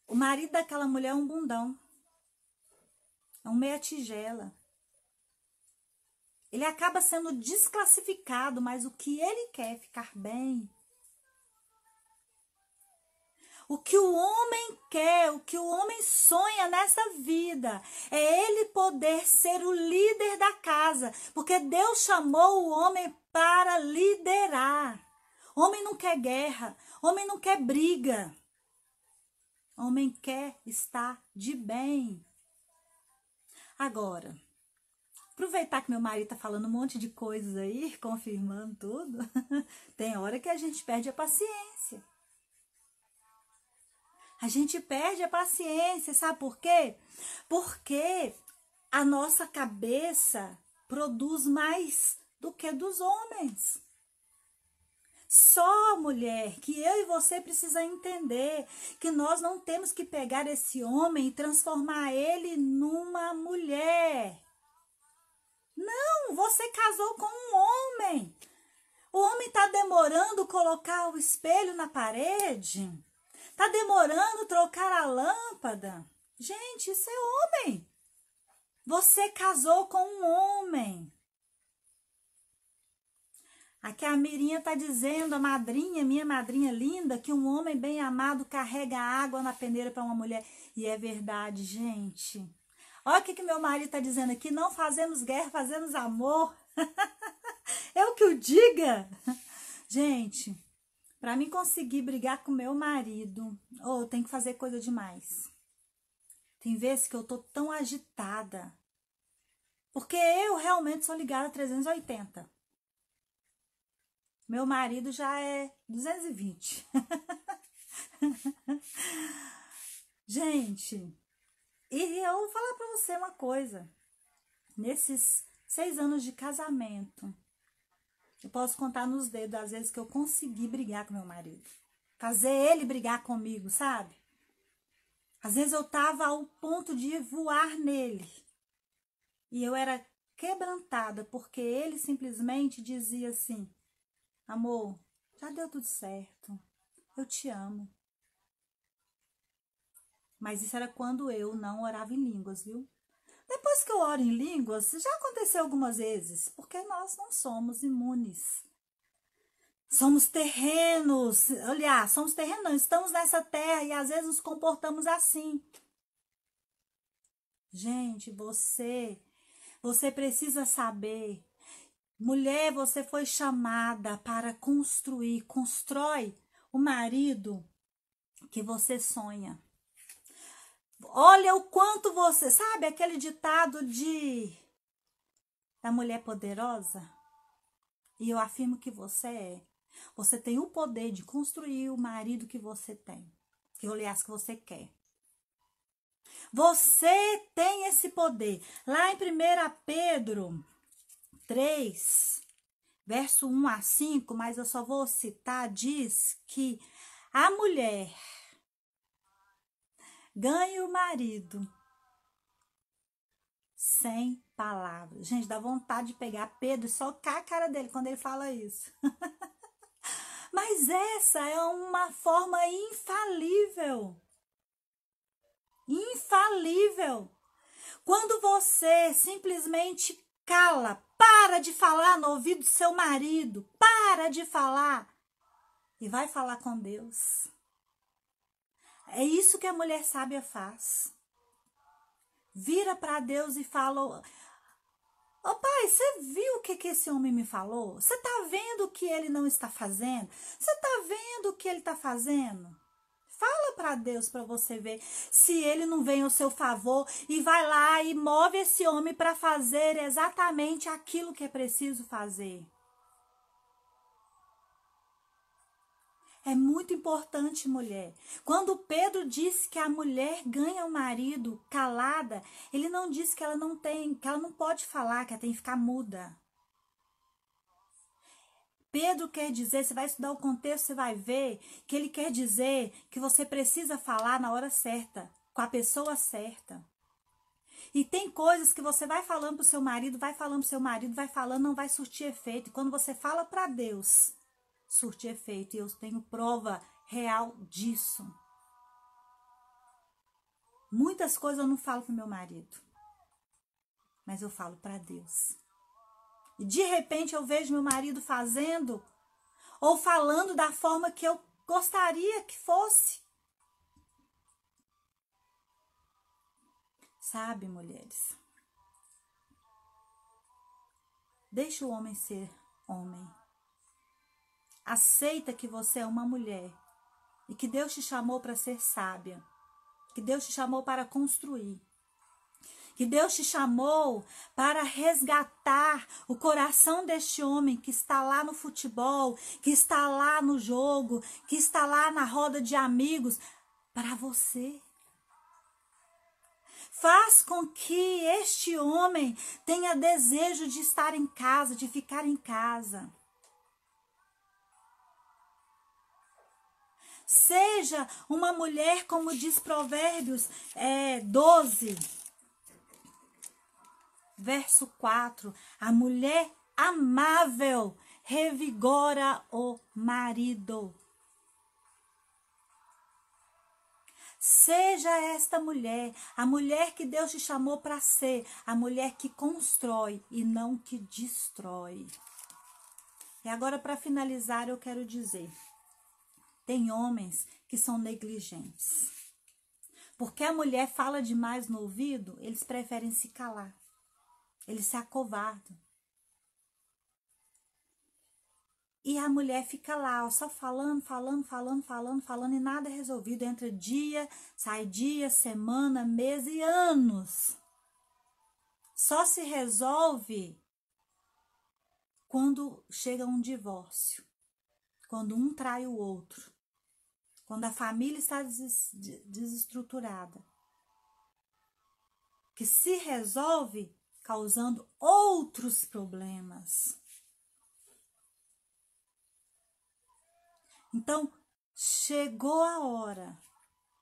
o marido daquela mulher é um bundão. É um meia tigela. Ele acaba sendo desclassificado, mas o que ele quer é ficar bem. O que o homem quer, o que o homem sonha nessa vida, é ele poder ser o líder da casa, porque Deus chamou o homem para liderar. Homem não quer guerra, homem não quer briga. Homem quer estar de bem. Agora, aproveitar que meu marido tá falando um monte de coisas aí, confirmando tudo. Tem hora que a gente perde a paciência. A gente perde a paciência, sabe por quê? Porque a nossa cabeça produz mais do que dos homens. Só, mulher, que eu e você precisa entender que nós não temos que pegar esse homem e transformar ele numa mulher. Não, você casou com um homem. O homem está demorando colocar o espelho na parede. Está demorando trocar a lâmpada. Gente, isso é homem. Você casou com um homem. Aqui a Mirinha está dizendo, a madrinha, minha madrinha linda, que um homem bem amado carrega água na peneira para uma mulher. E é verdade, gente. Olha o que, que meu marido está dizendo aqui. Não fazemos guerra, fazemos amor. é o que eu diga. Gente, para mim conseguir brigar com meu marido, ou oh, tem que fazer coisa demais. Tem vezes que eu tô tão agitada. Porque eu realmente sou ligada a 380. Meu marido já é 220. Gente, e eu vou falar para você uma coisa. Nesses seis anos de casamento, eu posso contar nos dedos às vezes que eu consegui brigar com meu marido. Fazer ele brigar comigo, sabe? Às vezes eu tava ao ponto de voar nele. E eu era quebrantada porque ele simplesmente dizia assim: Amor, já deu tudo certo. Eu te amo. Mas isso era quando eu não orava em línguas, viu? Depois que eu oro em línguas, já aconteceu algumas vezes, porque nós não somos imunes. Somos terrenos, aliás, somos terrenos, estamos nessa terra e às vezes nos comportamos assim. Gente, você, você precisa saber Mulher, você foi chamada para construir, constrói o marido que você sonha. Olha o quanto você, sabe aquele ditado de da mulher poderosa? E eu afirmo que você é. Você tem o poder de construir o marido que você tem, que aliás que você quer. Você tem esse poder. Lá em 1 Pedro 3, verso 1 a 5, mas eu só vou citar, diz que a mulher ganha o marido sem palavras. Gente, dá vontade de pegar Pedro e socar a cara dele quando ele fala isso. Mas essa é uma forma infalível. Infalível. Quando você simplesmente cala, para de falar no ouvido do seu marido. Para de falar. E vai falar com Deus. É isso que a mulher sábia faz. Vira para Deus e fala: Ô oh, pai, você viu o que, que esse homem me falou? Você tá vendo o que ele não está fazendo? Você tá vendo o que ele está fazendo? Fala para Deus para você ver se ele não vem ao seu favor e vai lá e move esse homem para fazer exatamente aquilo que é preciso fazer. É muito importante, mulher. Quando Pedro disse que a mulher ganha o marido calada, ele não disse que ela não tem, que ela não pode falar, que ela tem que ficar muda. Pedro quer dizer, você vai estudar o contexto, você vai ver que ele quer dizer que você precisa falar na hora certa, com a pessoa certa. E tem coisas que você vai falando pro seu marido, vai falando pro seu marido, vai falando, não vai surtir efeito. E quando você fala para Deus, surte efeito. E eu tenho prova real disso. Muitas coisas eu não falo pro meu marido, mas eu falo para Deus. E de repente eu vejo meu marido fazendo ou falando da forma que eu gostaria que fosse. Sabe, mulheres? Deixa o homem ser homem. Aceita que você é uma mulher e que Deus te chamou para ser sábia, que Deus te chamou para construir, que Deus te chamou para resgatar o coração deste homem que está lá no futebol, que está lá no jogo, que está lá na roda de amigos, para você. Faz com que este homem tenha desejo de estar em casa, de ficar em casa. Seja uma mulher, como diz Provérbios é, 12, verso 4. A mulher amável revigora o marido. Seja esta mulher, a mulher que Deus te chamou para ser, a mulher que constrói e não que destrói. E agora, para finalizar, eu quero dizer: tem homens que são negligentes. Porque a mulher fala demais no ouvido, eles preferem se calar. Eles se acovardam. E a mulher fica lá, ó, só falando, falando, falando, falando, falando, e nada é resolvido. Entra dia, sai dia, semana, mês e anos. Só se resolve quando chega um divórcio, quando um trai o outro, quando a família está desestruturada, que se resolve causando outros problemas. Então, chegou a hora,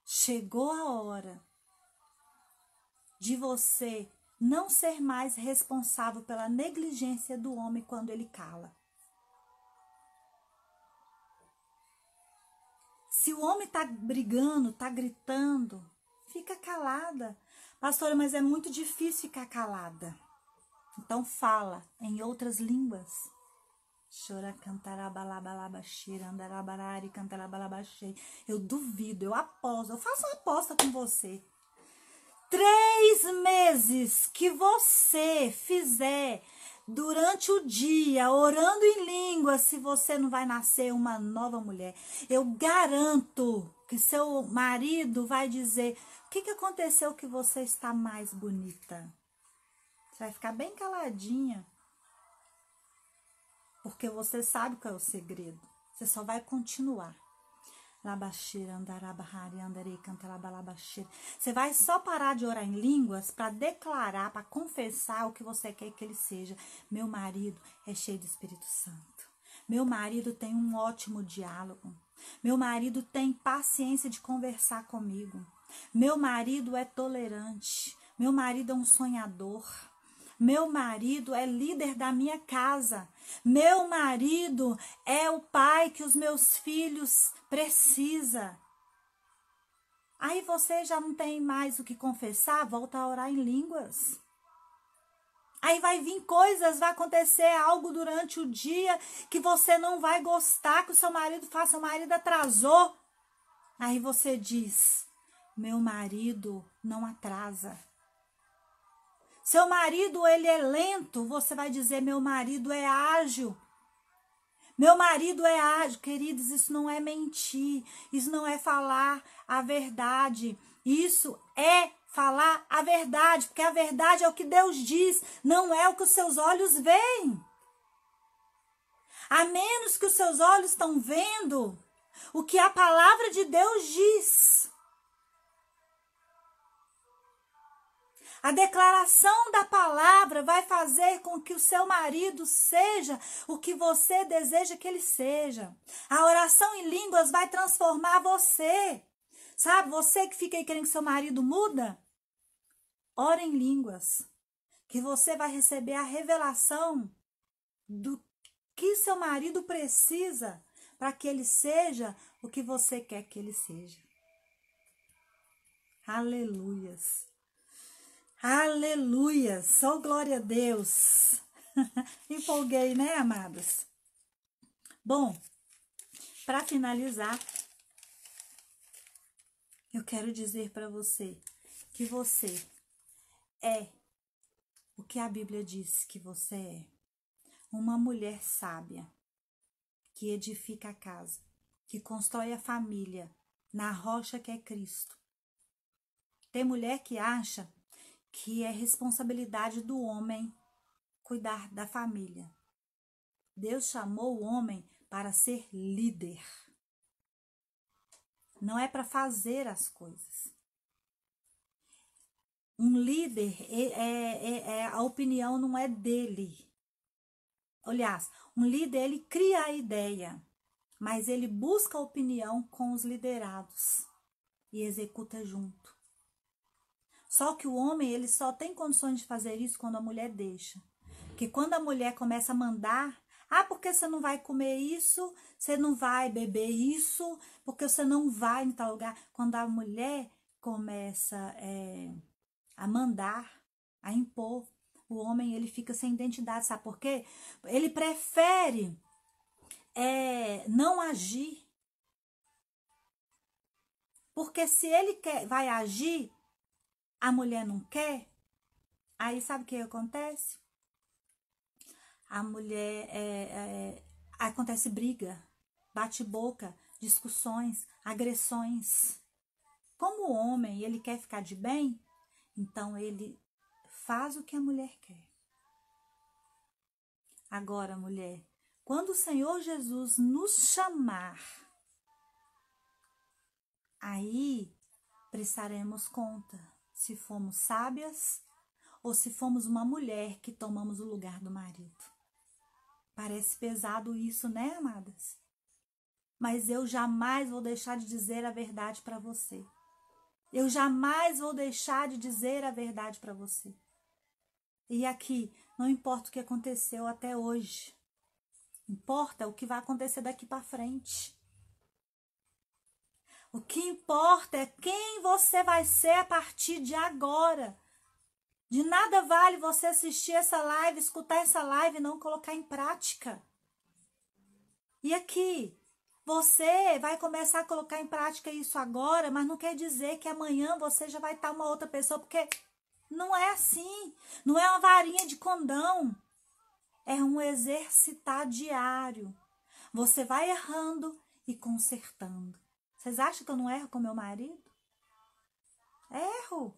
chegou a hora de você não ser mais responsável pela negligência do homem quando ele cala. Se o homem está brigando, está gritando, fica calada. Pastora, mas é muito difícil ficar calada. Então fala em outras línguas. Chora cantarabalabalabaxira, cantarabalabaxei. Eu duvido, eu aposto, eu faço uma aposta com você. Três meses que você fizer durante o dia, orando em língua, se você não vai nascer uma nova mulher. Eu garanto que seu marido vai dizer: que, que aconteceu que você está mais bonita? Você vai ficar bem caladinha. Porque você sabe qual é o segredo. Você só vai continuar. Você vai só parar de orar em línguas para declarar, para confessar o que você quer que ele seja. Meu marido é cheio do Espírito Santo. Meu marido tem um ótimo diálogo. Meu marido tem paciência de conversar comigo. Meu marido é tolerante. Meu marido é um sonhador. Meu marido é líder da minha casa. Meu marido é o pai que os meus filhos precisa. Aí você já não tem mais o que confessar, volta a orar em línguas. Aí vai vir coisas, vai acontecer algo durante o dia que você não vai gostar que o seu marido faça, seu marido atrasou. Aí você diz: "Meu marido não atrasa". Seu marido ele é lento, você vai dizer meu marido é ágil. Meu marido é ágil, queridos, isso não é mentir, isso não é falar a verdade. Isso é falar a verdade, porque a verdade é o que Deus diz, não é o que os seus olhos veem. A menos que os seus olhos estão vendo o que a palavra de Deus diz. A declaração da palavra vai fazer com que o seu marido seja o que você deseja que ele seja. A oração em línguas vai transformar você. Sabe, você que fica aí querendo que seu marido muda, ora em línguas, que você vai receber a revelação do que seu marido precisa para que ele seja o que você quer que ele seja. Aleluias. Aleluia! Só glória a Deus! Empolguei, né, amados? Bom, para finalizar, eu quero dizer para você que você é o que a Bíblia diz que você é. Uma mulher sábia que edifica a casa, que constrói a família na rocha que é Cristo. Tem mulher que acha que é responsabilidade do homem cuidar da família. Deus chamou o homem para ser líder. Não é para fazer as coisas. Um líder, é, é, é, é, a opinião não é dele. Aliás, um líder, ele cria a ideia, mas ele busca a opinião com os liderados e executa junto. Só que o homem, ele só tem condições de fazer isso quando a mulher deixa. Porque quando a mulher começa a mandar, ah, porque você não vai comer isso, você não vai beber isso, porque você não vai em tal lugar. Quando a mulher começa é, a mandar, a impor, o homem ele fica sem identidade, sabe por quê? Ele prefere é, não agir. Porque se ele quer, vai agir, a mulher não quer, aí sabe o que acontece? a mulher é, é, acontece briga, bate-boca, discussões, agressões. Como o homem ele quer ficar de bem, então ele faz o que a mulher quer. Agora, mulher, quando o Senhor Jesus nos chamar, aí prestaremos conta se fomos sábias ou se fomos uma mulher que tomamos o lugar do marido. Parece pesado isso, né, amadas? Mas eu jamais vou deixar de dizer a verdade para você. Eu jamais vou deixar de dizer a verdade para você. E aqui, não importa o que aconteceu até hoje. Importa o que vai acontecer daqui para frente. O que importa é quem você vai ser a partir de agora. De nada vale você assistir essa live, escutar essa live e não colocar em prática. E aqui, você vai começar a colocar em prática isso agora, mas não quer dizer que amanhã você já vai estar uma outra pessoa, porque não é assim. Não é uma varinha de condão. É um exercitar diário. Você vai errando e consertando. Vocês acham que eu não erro com meu marido? Erro.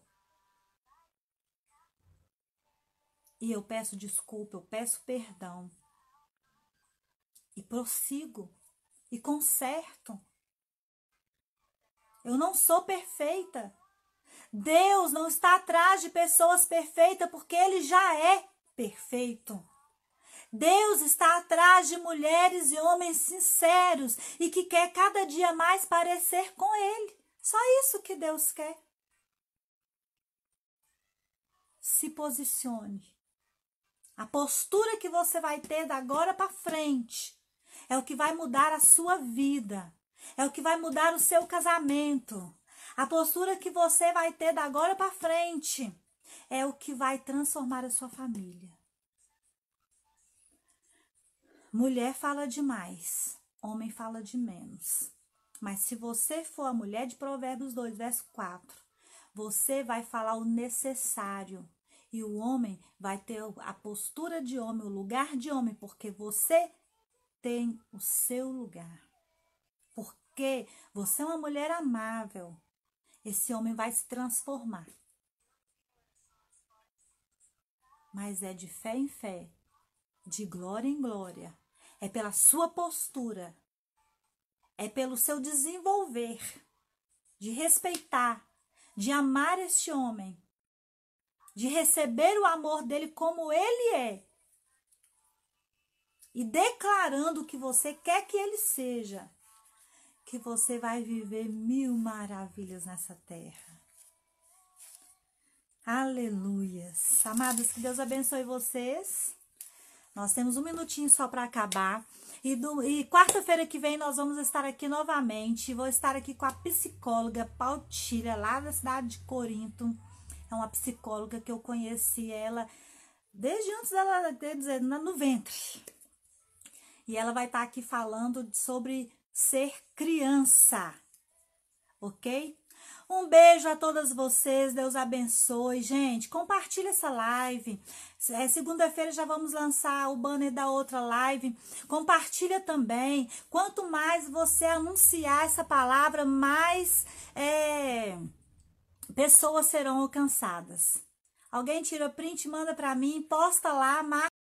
E eu peço desculpa, eu peço perdão. E prossigo e conserto. Eu não sou perfeita. Deus não está atrás de pessoas perfeitas porque ele já é perfeito. Deus está atrás de mulheres e homens sinceros e que quer cada dia mais parecer com ele. Só isso que Deus quer. Se posicione a postura que você vai ter da agora para frente é o que vai mudar a sua vida. É o que vai mudar o seu casamento. A postura que você vai ter da agora para frente é o que vai transformar a sua família. Mulher fala demais, homem fala de menos. Mas se você for a mulher de Provérbios 2, verso 4, você vai falar o necessário e o homem vai ter a postura de homem, o lugar de homem, porque você tem o seu lugar. Porque você é uma mulher amável. Esse homem vai se transformar. Mas é de fé em fé, de glória em glória. É pela sua postura. É pelo seu desenvolver, de respeitar, de amar este homem, de receber o amor dele como ele é e declarando que você quer que ele seja, que você vai viver mil maravilhas nessa terra. Aleluias. Amados, que Deus abençoe vocês. Nós temos um minutinho só para acabar. E, e quarta-feira que vem nós vamos estar aqui novamente. Vou estar aqui com a psicóloga Pautilha, lá da cidade de Corinto é uma psicóloga que eu conheci ela desde antes dela dizer no ventre. E ela vai estar aqui falando sobre ser criança, ok? Um beijo a todas vocês, Deus abençoe. Gente, compartilha essa live. É, Segunda-feira já vamos lançar o banner da outra live. Compartilha também. Quanto mais você anunciar essa palavra, mais é, pessoas serão alcançadas. Alguém tira print, manda para mim, posta lá, marca